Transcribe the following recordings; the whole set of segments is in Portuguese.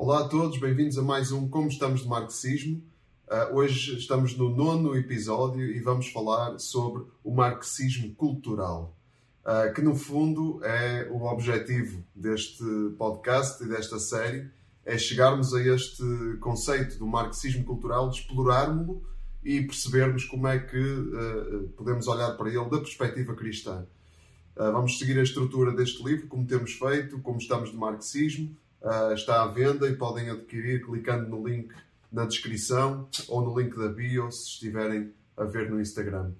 Olá a todos, bem-vindos a mais um Como Estamos de Marxismo. Uh, hoje estamos no nono episódio e vamos falar sobre o marxismo cultural, uh, que no fundo é o objetivo deste podcast e desta série, é chegarmos a este conceito do marxismo cultural, explorarmos-lo e percebermos como é que uh, podemos olhar para ele da perspectiva cristã. vamos seguir a estrutura deste livro, como temos feito, como estamos de marxismo, uh, está à venda e podem adquirir clicando no link na descrição ou no link da bio se estiverem a ver no Instagram.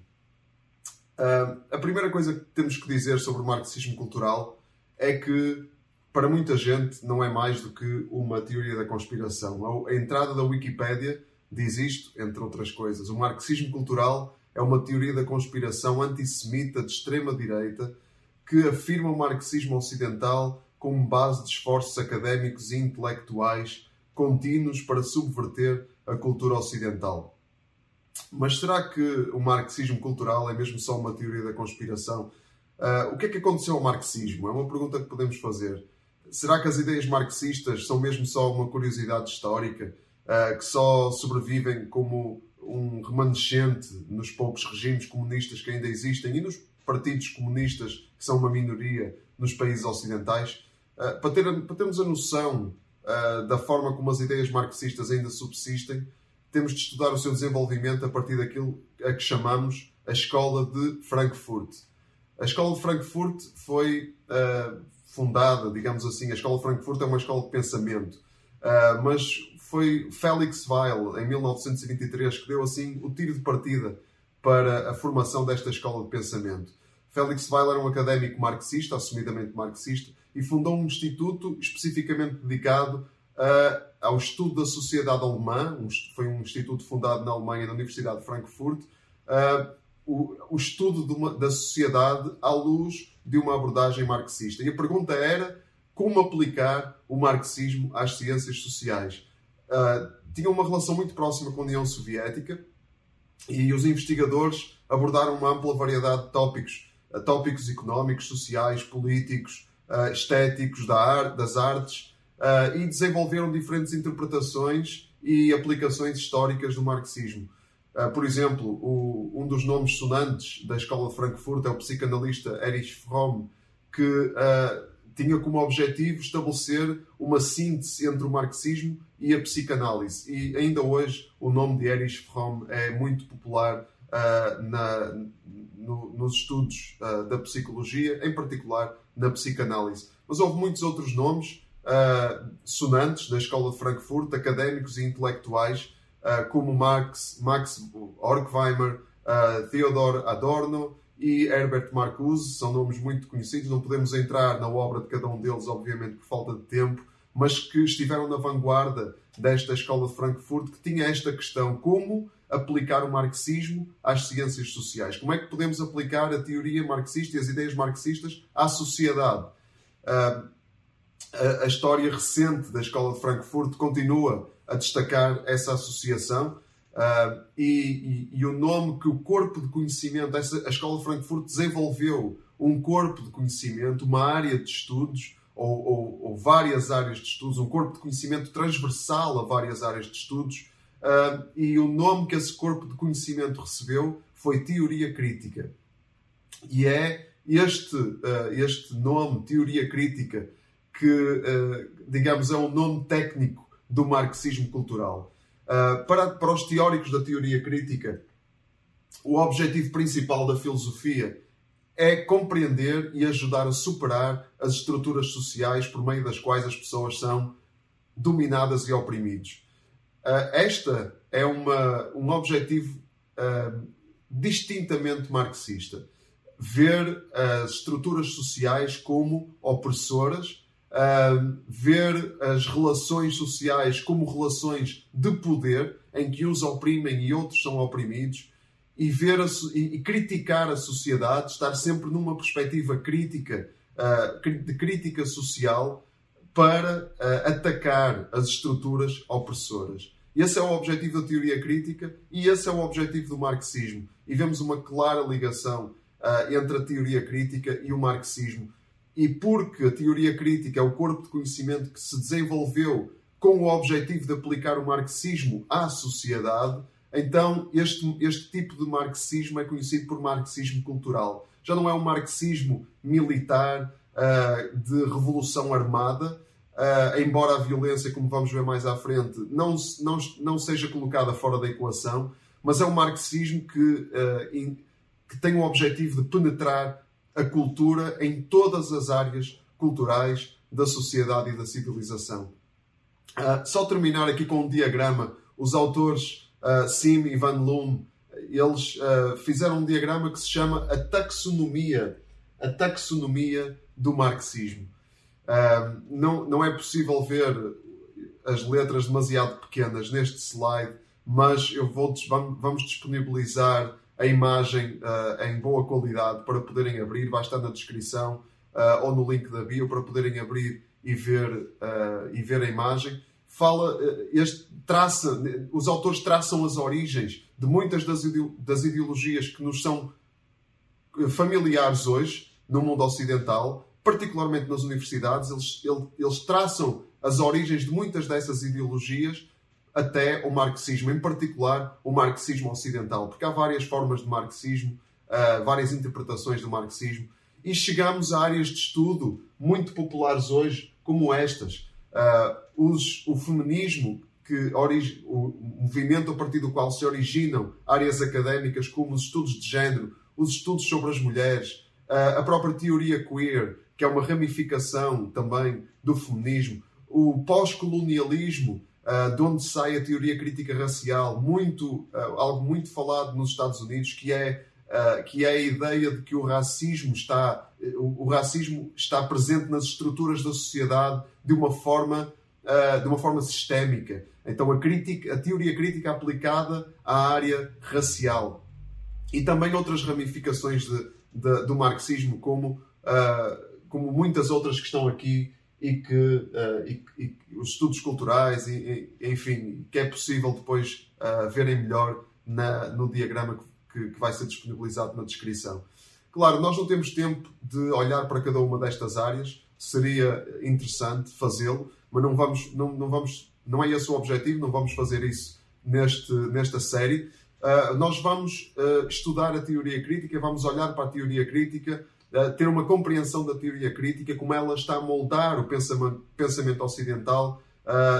Uh, a primeira coisa que temos que dizer sobre o marxismo cultural é que para muita gente não é mais do que uma teoria da conspiração. A entrada da Wikipédia diz isto, entre outras coisas. O marxismo cultural é uma teoria da conspiração antissemita de extrema direita que afirma o marxismo ocidental como base de esforços académicos e intelectuais contínuos para subverter a cultura ocidental. Mas será que o marxismo cultural é mesmo só uma teoria da conspiração? Uh, o que é que aconteceu ao marxismo? É uma pergunta que podemos fazer. Será que as ideias marxistas são mesmo só uma curiosidade histórica uh, que só sobrevivem como um remanescente nos poucos regimes comunistas que ainda existem e nos partidos comunistas que são uma minoria nos países ocidentais? Ah, para, ter, para termos a noção uh, da forma como as ideias marxistas ainda subsistem, temos de estudar o seu desenvolvimento a partir daquilo a que chamamos a Escola de Frankfurt. A Escola de Frankfurt foi uh, fundada, digamos assim, a Escola de Frankfurt é uma escola de pensamento, mas foi Felix Weil, em 1923, que deu assim o tiro de partida para a formação desta escola de pensamento. Felix Weil era um académico marxista, assumidamente marxista, e fundou um instituto especificamente dedicado uh, ao estudo da sociedade alemã. Um, foi um instituto fundado na Alemanha, na Universidade de Frankfurt. Uh, o, o, estudo uma, da sociedade à luz de uma abordagem marxista. E a pergunta era como aplicar o marxismo às ciências sociais. Uh, tinha uma relação muito próxima com a União Soviética e os investigadores abordaram uma ampla variedade de tópicos, tópicos económicos, sociais, políticos, uh, estéticos da arte, das artes uh, e desenvolveram diferentes interpretações e aplicações históricas do marxismo. Uh, por exemplo, o, um dos nomes sonantes da Escola de Frankfurt é o psicanalista Erich Fromm, que tinha como objetivo estabelecer uma síntese entre o marxismo e a psicanálise. E ainda hoje o nome de Erich Fromm é muito popular uh, na, no, nos estudos uh, da psicologia, em particular na psicanálise. Mas houve muitos outros nomes uh, sonantes da Escola de Frankfurt, académicos e intelectuais, como Marx, Max Horkheimer, Theodor Adorno e Herbert Marcuse. São nomes muito conhecidos, não podemos entrar na obra de cada um deles, obviamente, por falta de tempo, mas que estiveram na vanguarda desta Escola de Frankfurt, que tinha esta questão: como aplicar o marxismo às ciências sociais. Como é que podemos aplicar a teoria marxista e as ideias marxistas à sociedade? Uh, a, a, história recente da Escola de Frankfurt continua a destacar essa associação uh, e, e, e, o nome que o corpo de conhecimento, essa, a Escola de Frankfurt desenvolveu um corpo de conhecimento, uma área de estudos ou, ou, ou várias áreas de estudos, um corpo de conhecimento transversal a várias áreas de estudos Uh, e o nome que esse corpo de conhecimento recebeu foi teoria crítica. E é este, uh, este nome, teoria crítica, que, uh, digamos, é um nome técnico do marxismo cultural. para, para os teóricos da teoria crítica, o objetivo principal da filosofia é compreender e ajudar a superar as estruturas sociais por meio das quais as pessoas são dominadas e oprimidas. Uh, esta é uma, um objetivo uh, distintamente marxista. Ver as estruturas sociais como opressoras, uh, ver as relações sociais como relações de poder, em que uns oprimem e outros são oprimidos, e, ver a, e, e criticar a sociedade, estar sempre numa perspectiva crítica, de crítica social, para uh, atacar as estruturas opressoras. Esse é o objetivo da teoria crítica e esse é o objetivo do marxismo. E vemos uma clara ligação uh, entre a teoria crítica e o marxismo. E porque a teoria crítica é o corpo de conhecimento que se desenvolveu com o objetivo de aplicar o marxismo à sociedade, então este, este tipo de marxismo é conhecido por marxismo cultural. Já não é um marxismo militar uh, de revolução armada, uh, embora a violência, como vamos ver mais à frente, não, não, não seja colocada fora da equação, mas é um marxismo que, uh, in, que tem o objetivo de penetrar a cultura em todas as áreas culturais da sociedade e da civilização. Uh, só terminar aqui com um diagrama. Os autores Sim e Van Loom, eles fizeram um diagrama que se chama a taxonomia, a taxonomia do marxismo. Não, não é possível ver as letras demasiado pequenas neste slide, mas eu vou, vamos disponibilizar a imagem em boa qualidade para poderem abrir, vai estar na descrição ou no link da bio para poderem abrir e ver, uh, e ver a imagem, fala, uh, este, traça, os autores traçam as origens de muitas das, das ideologias que nos são eh, familiares hoje no mundo ocidental, particularmente nas universidades, eles, eles traçam as origens de muitas dessas ideologias até o marxismo, em particular o marxismo ocidental, porque há várias formas de marxismo, uh, várias interpretações do marxismo, e chegamos a áreas de estudo muito populares hoje, como estas. Uh, os, o feminismo, que o movimento a partir do qual se originam áreas académicas como os estudos de género, os estudos sobre as mulheres, a própria teoria queer, que é uma ramificação também do feminismo, o pós-colonialismo, uh, de onde sai a teoria crítica racial, muito, algo muito falado nos Estados Unidos, que é que é a ideia de que o racismo está o, racismo está presente nas estruturas da sociedade de uma forma de uma forma sistémica. Então a crítica, a teoria crítica aplicada à área racial e também outras ramificações de, de, do marxismo, como uh, como muitas outras que estão aqui e que uh, e, e os estudos culturais e, e, enfim que é possível depois uh, verem melhor na, no diagrama que que, vai ser disponibilizado na descrição. Claro, nós não temos tempo de olhar para cada uma destas áreas, seria interessante fazê-lo, mas não vamos, não, não vamos, não é esse o objetivo, não vamos fazer isso neste, nesta série. Uh, nós vamos uh, estudar a teoria crítica, vamos olhar para a teoria crítica, uh, ter uma compreensão da teoria crítica, como ela está a moldar o pensamento, pensamento ocidental,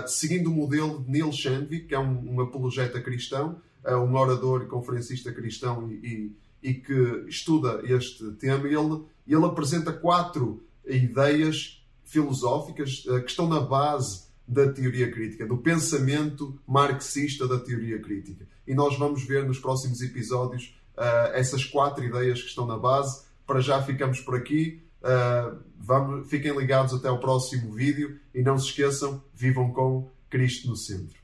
seguindo o modelo de Neil Shandvik, que é um, um apologeta cristão, um orador e conferencista cristão e, e, e que estuda este tema. Ele, ele apresenta quatro ideias filosóficas que estão na base da teoria crítica, do pensamento marxista da teoria crítica. E nós vamos ver nos próximos episódios uh, essas quatro ideias que estão na base. Para já ficamos por aqui. Uh, vamos, fiquem ligados até o próximo vídeo e não se esqueçam, vivam com Cristo no centro.